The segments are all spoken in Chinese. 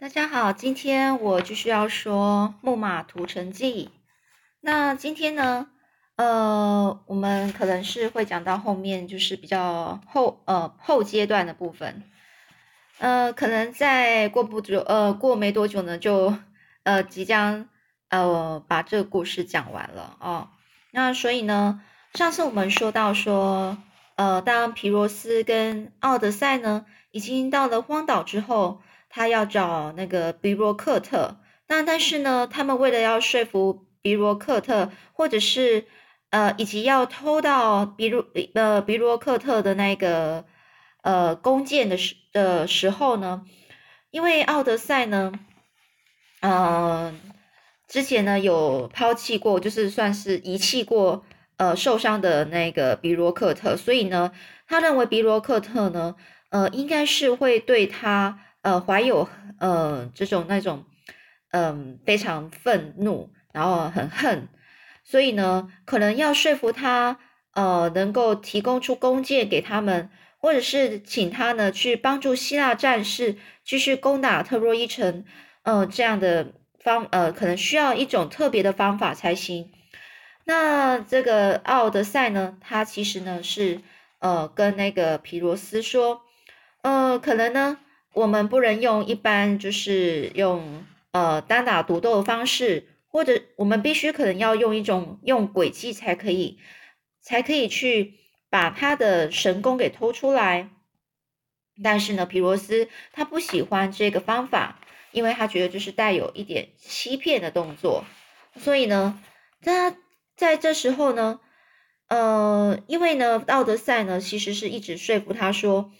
大家好，今天我继续要说《木马屠城记》。那今天呢，呃，我们可能是会讲到后面，就是比较后呃后阶段的部分。呃，可能在过不久，呃，过没多久呢，就呃即将呃把这个故事讲完了哦。那所以呢，上次我们说到说，呃，当皮罗斯跟奥德赛呢已经到了荒岛之后。他要找那个比罗克特，那但是呢，他们为了要说服比罗克特，或者是呃，以及要偷到比罗呃比罗克特的那个呃弓箭的时的时候呢，因为奥德赛呢，嗯，之前呢有抛弃过，就是算是遗弃过呃受伤的那个比罗克特，所以呢，他认为比罗克特呢，呃，应该是会对他。呃，怀有呃这种那种，嗯，非常愤怒，然后很恨，所以呢，可能要说服他，呃，能够提供出弓箭给他们，或者是请他呢去帮助希腊战士继续攻打特洛伊城，呃，这样的方，呃，可能需要一种特别的方法才行。那这个奥德赛呢，他其实呢是呃跟那个皮罗斯说，呃，可能呢。我们不能用一般就是用呃单打独斗的方式，或者我们必须可能要用一种用诡计才可以，才可以去把他的神功给偷出来。但是呢，皮罗斯他不喜欢这个方法，因为他觉得就是带有一点欺骗的动作。所以呢，他在这时候呢，呃，因为呢，奥德赛呢其实是一直说服他说。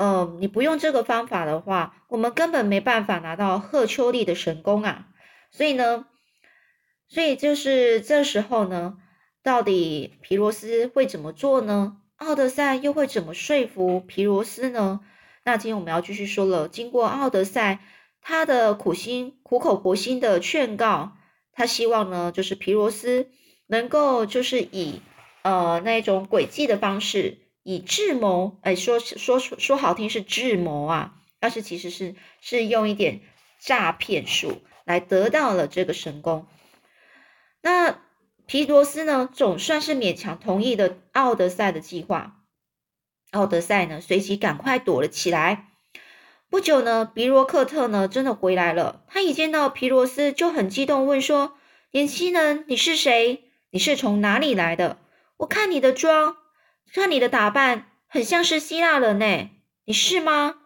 呃，你不用这个方法的话，我们根本没办法拿到赫秋利的神功啊！所以呢，所以就是这时候呢，到底皮罗斯会怎么做呢？奥德赛又会怎么说服皮罗斯呢？那今天我们要继续说了，经过奥德赛他的苦心苦口婆心的劝告，他希望呢，就是皮罗斯能够就是以呃那种诡计的方式。以智谋，哎，说说说好听是智谋啊，但是其实是是用一点诈骗术来得到了这个神功。那皮罗斯呢，总算是勉强同意了奥德赛的计划。奥德赛呢，随即赶快躲了起来。不久呢，比罗克特呢，真的回来了。他一见到皮罗斯就很激动，问说：“年轻人，你是谁？你是从哪里来的？我看你的妆。”看你的打扮，很像是希腊人呢，你是吗？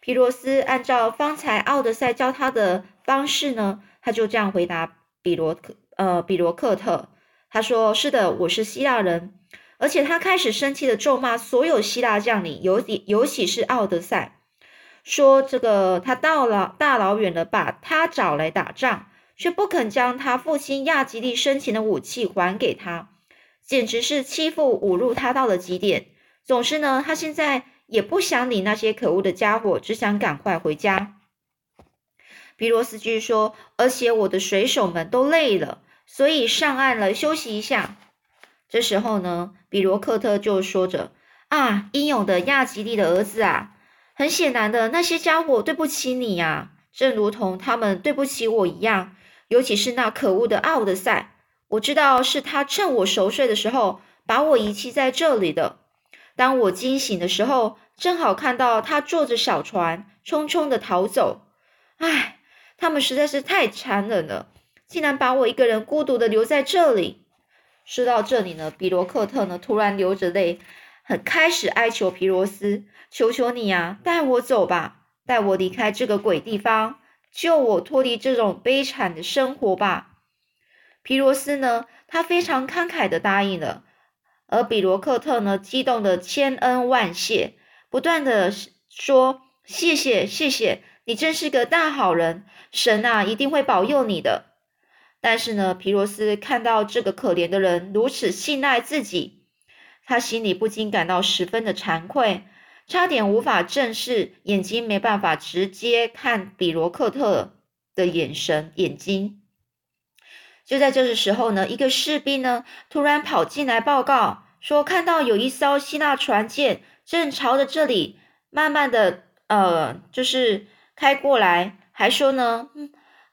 皮罗斯按照方才奥德赛教他的方式呢，他就这样回答比罗克，呃，比罗克特，他说：“是的，我是希腊人。”而且他开始生气的咒骂所有希腊将领，尤其尤其是奥德赛，说：“这个他到了大老远的把他找来打仗，却不肯将他父亲亚吉利生前的武器还给他。”简直是欺负侮辱他到了极点。总之呢，他现在也不想理那些可恶的家伙，只想赶快回家。皮罗斯继续说：“而且我的水手们都累了，所以上岸了休息一下。”这时候呢，比罗克特就说着：“啊，英勇的亚吉利的儿子啊，很显然的，那些家伙对不起你呀，正如同他们对不起我一样，尤其是那可恶的奥德赛。”我知道是他趁我熟睡的时候把我遗弃在这里的。当我惊醒的时候，正好看到他坐着小船匆匆的逃走。唉，他们实在是太残忍了，竟然把我一个人孤独的留在这里。说到这里呢，比罗克特呢突然流着泪，很开始哀求皮罗斯：“求求你呀，带我走吧，带我离开这个鬼地方，救我脱离这种悲惨的生活吧。”皮罗斯呢，他非常慷慨的答应了，而比罗克特呢，激动的千恩万谢，不断的说：“谢谢，谢谢，你真是个大好人，神啊，一定会保佑你的。”但是呢，皮罗斯看到这个可怜的人如此信赖自己，他心里不禁感到十分的惭愧，差点无法正视，眼睛没办法直接看比罗克特的眼神，眼睛。就在这个时候呢，一个士兵呢突然跑进来报告说，看到有一艘希腊船舰正朝着这里慢慢的呃，就是开过来，还说呢，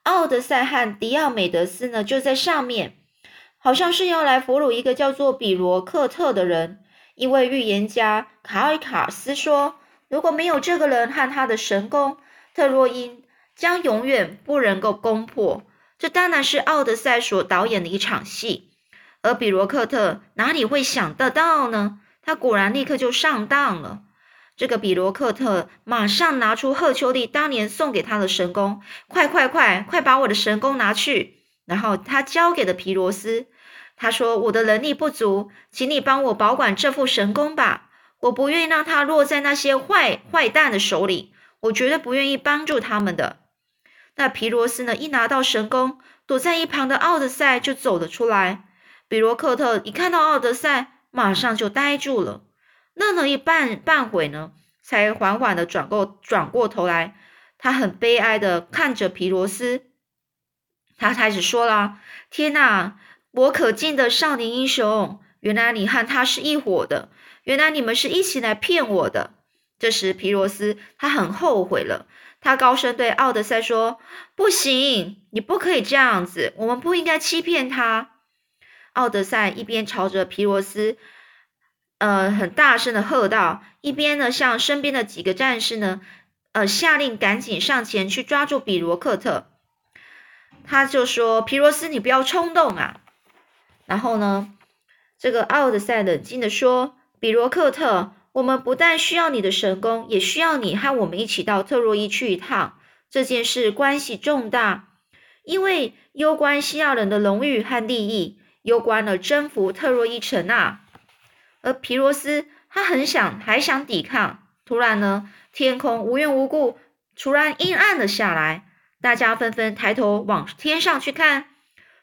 奥德赛和迪奥美德斯呢就在上面，好像是要来俘虏一个叫做比罗克特的人。因为预言家卡尔卡斯说，如果没有这个人和他的神功，特洛伊将永远不能够攻破。这当然是奥德赛所导演的一场戏，而比罗克特哪里会想得到呢？他果然立刻就上当了。这个比罗克特马上拿出赫丘利当年送给他的神弓，快快快快把我的神弓拿去！然后他交给了皮罗斯。他说：“我的能力不足，请你帮我保管这副神弓吧。我不愿意让它落在那些坏坏蛋的手里，我绝对不愿意帮助他们的。”那皮罗斯呢？一拿到神弓，躲在一旁的奥德赛就走了出来。比罗克特一看到奥德赛，马上就呆住了，愣了一半半会呢，才缓缓的转过转过头来。他很悲哀的看着皮罗斯，他开始说了：“天哪！”我可敬的少年英雄，原来你和他是一伙的，原来你们是一起来骗我的。这时，皮罗斯他很后悔了，他高声对奥德赛说：“不行，你不可以这样子，我们不应该欺骗他。”奥德赛一边朝着皮罗斯，呃，很大声的喝道，一边呢向身边的几个战士呢，呃，下令赶紧上前去抓住比罗克特。他就说：“皮罗斯，你不要冲动啊。”然后呢，这个奥德赛冷静的说：“比罗克特，我们不但需要你的神功，也需要你和我们一起到特洛伊去一趟。这件事关系重大，因为攸关西亚人的荣誉和利益，攸关了征服特洛伊城啊。”而皮罗斯他很想，还想抵抗。突然呢，天空无缘无故突然阴暗了下来，大家纷纷抬头往天上去看。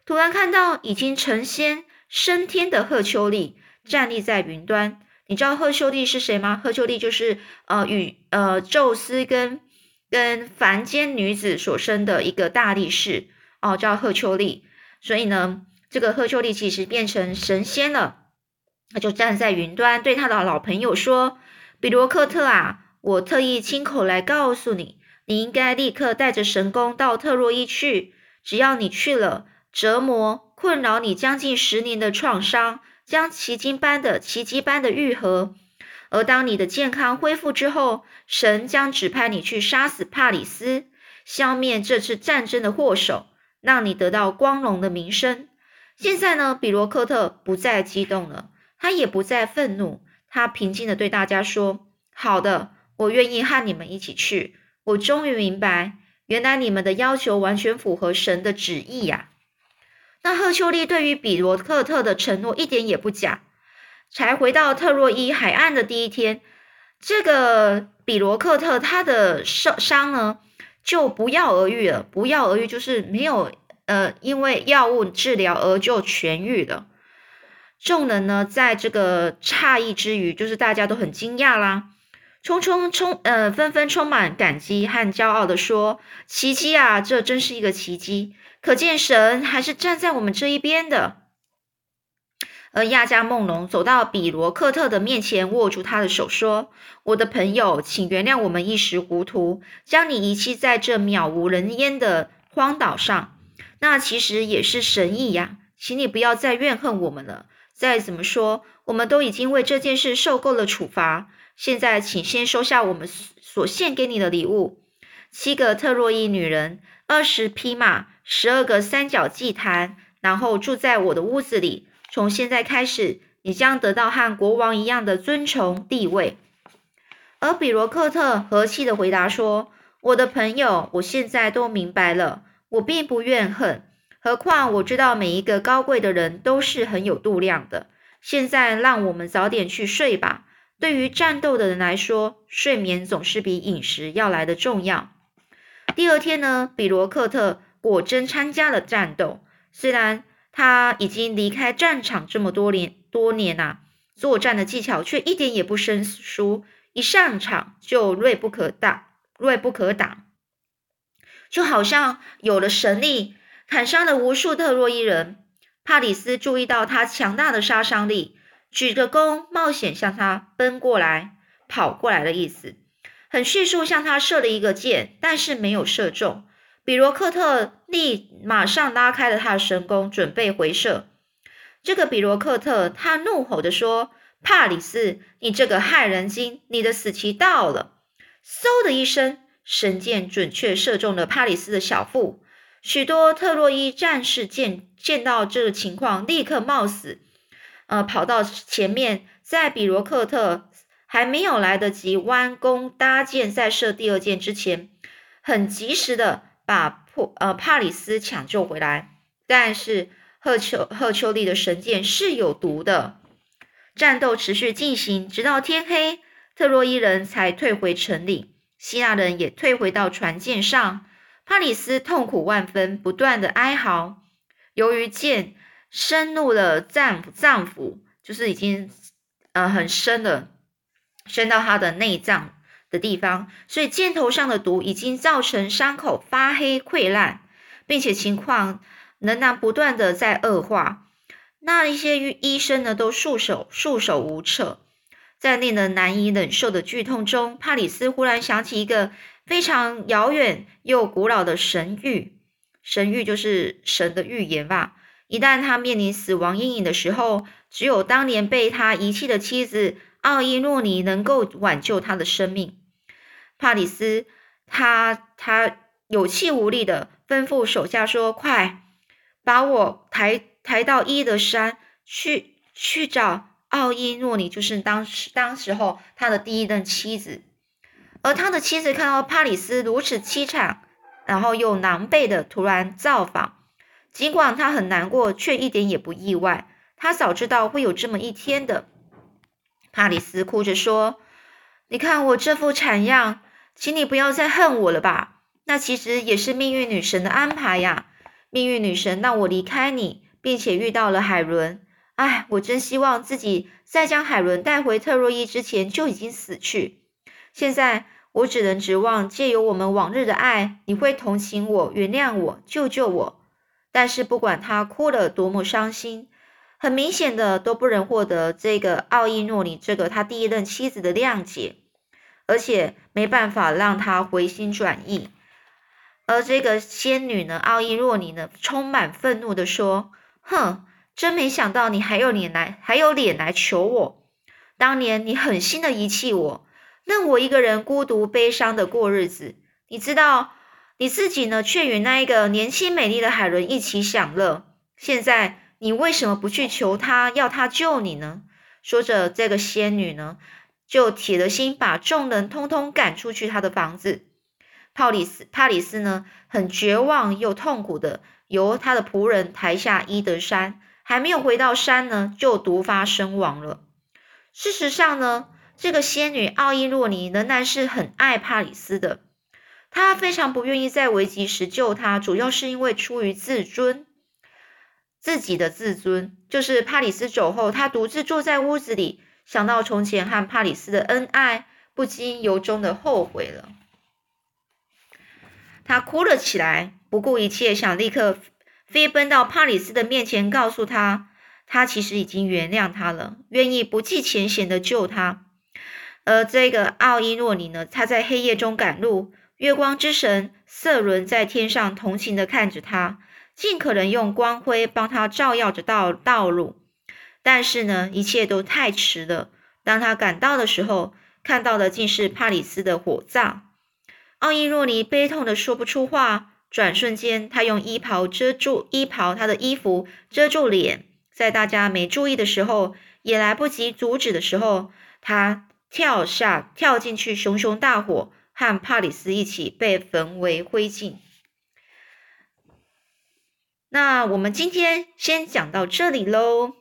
突然看到已经成仙升天的赫丘利站立在云端，你知道赫丘利是谁吗？赫丘利就是呃与呃宙斯跟跟凡间女子所生的一个大力士哦，叫赫丘利。所以呢，这个赫丘利其实变成神仙了，他就站在云端对他的老朋友说：“比罗克特啊，我特意亲口来告诉你，你应该立刻带着神功到特洛伊去，只要你去了。”折磨困扰你将近十年的创伤将奇迹般的奇迹般的愈合，而当你的健康恢复之后，神将指派你去杀死帕里斯，消灭这次战争的祸首，让你得到光荣的名声。现在呢，比罗克特不再激动了，他也不再愤怒，他平静地对大家说：“好的，我愿意和你们一起去。我终于明白，原来你们的要求完全符合神的旨意呀。”那赫丘利对于比罗克特的承诺一点也不假。才回到特洛伊海岸的第一天，这个比罗克特他的伤伤呢就不药而愈了。不药而愈就是没有呃因为药物治疗而就痊愈了。众人呢在这个诧异之余，就是大家都很惊讶啦，匆匆充呃纷纷充满感激和骄傲的说：“奇迹啊，这真是一个奇迹。”可见神还是站在我们这一边的。而亚加梦龙走到比罗克特的面前，握住他的手，说：“我的朋友，请原谅我们一时糊涂，将你遗弃在这渺无人烟的荒岛上。那其实也是神意呀，请你不要再怨恨我们了。再怎么说，我们都已经为这件事受够了处罚。现在，请先收下我们所献给你的礼物：七个特洛伊女人，二十匹马。”十二个三角祭坛，然后住在我的屋子里。从现在开始，你将得到和国王一样的尊崇地位。而比罗克特和气的回答说：“我的朋友，我现在都明白了，我并不怨恨。何况我知道每一个高贵的人都是很有度量的。现在让我们早点去睡吧。对于战斗的人来说，睡眠总是比饮食要来的重要。”第二天呢，比罗克特。果真参加了战斗，虽然他已经离开战场这么多年多年呐，作战的技巧却一点也不生疏，一上场就锐不可挡，锐不可挡，就好像有了神力，砍伤了无数特洛伊人。帕里斯注意到他强大的杀伤力，举着弓，冒险向他奔过来，跑过来的意思。很迅速向他射了一个箭，但是没有射中。比罗克特立马上拉开了他的神弓，准备回射。这个比罗克特他怒吼着说：“帕里斯，你这个害人精，你的死期到了！”嗖的一声，神箭准确射中了帕里斯的小腹。许多特洛伊战士见见到这个情况，立刻冒死，呃，跑到前面，在比罗克特还没有来得及弯弓搭箭再射第二箭之前，很及时的把破呃帕里斯抢救回来。但是赫丘赫丘利的神箭是有毒的。战斗持续进行，直到天黑，特洛伊人才退回城里，希腊人也退回到船舰上。帕里斯痛苦万分，不断的哀嚎。由于箭深入了脏脏腑，就是已经呃很深的深到他的内脏的地方，所以箭头上的毒已经造成伤口发黑溃烂，并且情况仍然不断的在恶化。那一些医生呢，都束手束手无策。在令人难以忍受的剧痛中，帕里斯忽然想起一个。非常遥远又古老的神谕，神谕就是神的预言吧。一旦他面临死亡阴影的时候，只有当年被他遗弃的妻子奥伊诺尼能够挽救他的生命。帕里斯，他他有气无力的吩咐手下说：“快把我抬抬到伊德山去，去找奥伊诺尼，就是当时当时候他的第一任妻子。”而他的妻子看到帕里斯如此凄惨，然后又狼狈的突然造访，尽管他很难过，却一点也不意外。他早知道会有这么一天的。帕里斯哭着说：“你看我这副惨样，请你不要再恨我了吧？那其实也是命运女神的安排呀。命运女神让我离开你，并且遇到了海伦。唉，我真希望自己在将海伦带回特洛伊之前就已经死去。”现在我只能指望借由我们往日的爱，你会同情我、原谅我、救救我。但是不管他哭得多么伤心，很明显的都不能获得这个奥伊诺尼这个他第一任妻子的谅解，而且没办法让他回心转意。而这个仙女呢，奥伊诺尼呢，充满愤怒的说：“哼，真没想到你还有脸来，还有脸来求我。当年你狠心的遗弃我。”任我一个人孤独悲伤的过日子，你知道，你自己呢，却与那一个年轻美丽的海伦一起享乐。现在你为什么不去求他，要他救你呢？说着，这个仙女呢，就铁了心把众人通通赶出去她的房子。帕里斯，帕里斯呢，很绝望又痛苦的由他的仆人抬下伊德山，还没有回到山呢，就毒发身亡了。事实上呢？这个仙女奥伊洛尼仍然是很爱帕里斯的，他非常不愿意在危急时救他，主要是因为出于自尊，自己的自尊。就是帕里斯走后，他独自坐在屋子里，想到从前和帕里斯的恩爱，不禁由衷的后悔了。他哭了起来，不顾一切，想立刻飞奔到帕里斯的面前，告诉他，他其实已经原谅他了，愿意不计前嫌的救他。而这个奥伊诺尼呢，他在黑夜中赶路，月光之神瑟伦在天上同情地看着他，尽可能用光辉帮他照耀着道道路。但是呢，一切都太迟了。当他赶到的时候，看到的竟是帕里斯的火葬。奥伊若尼悲痛的说不出话，转瞬间，他用衣袍遮住衣袍，他的衣服遮住脸，在大家没注意的时候，也来不及阻止的时候，他。跳下，跳进去，熊熊大火，和帕里斯一起被焚为灰烬。那我们今天先讲到这里喽。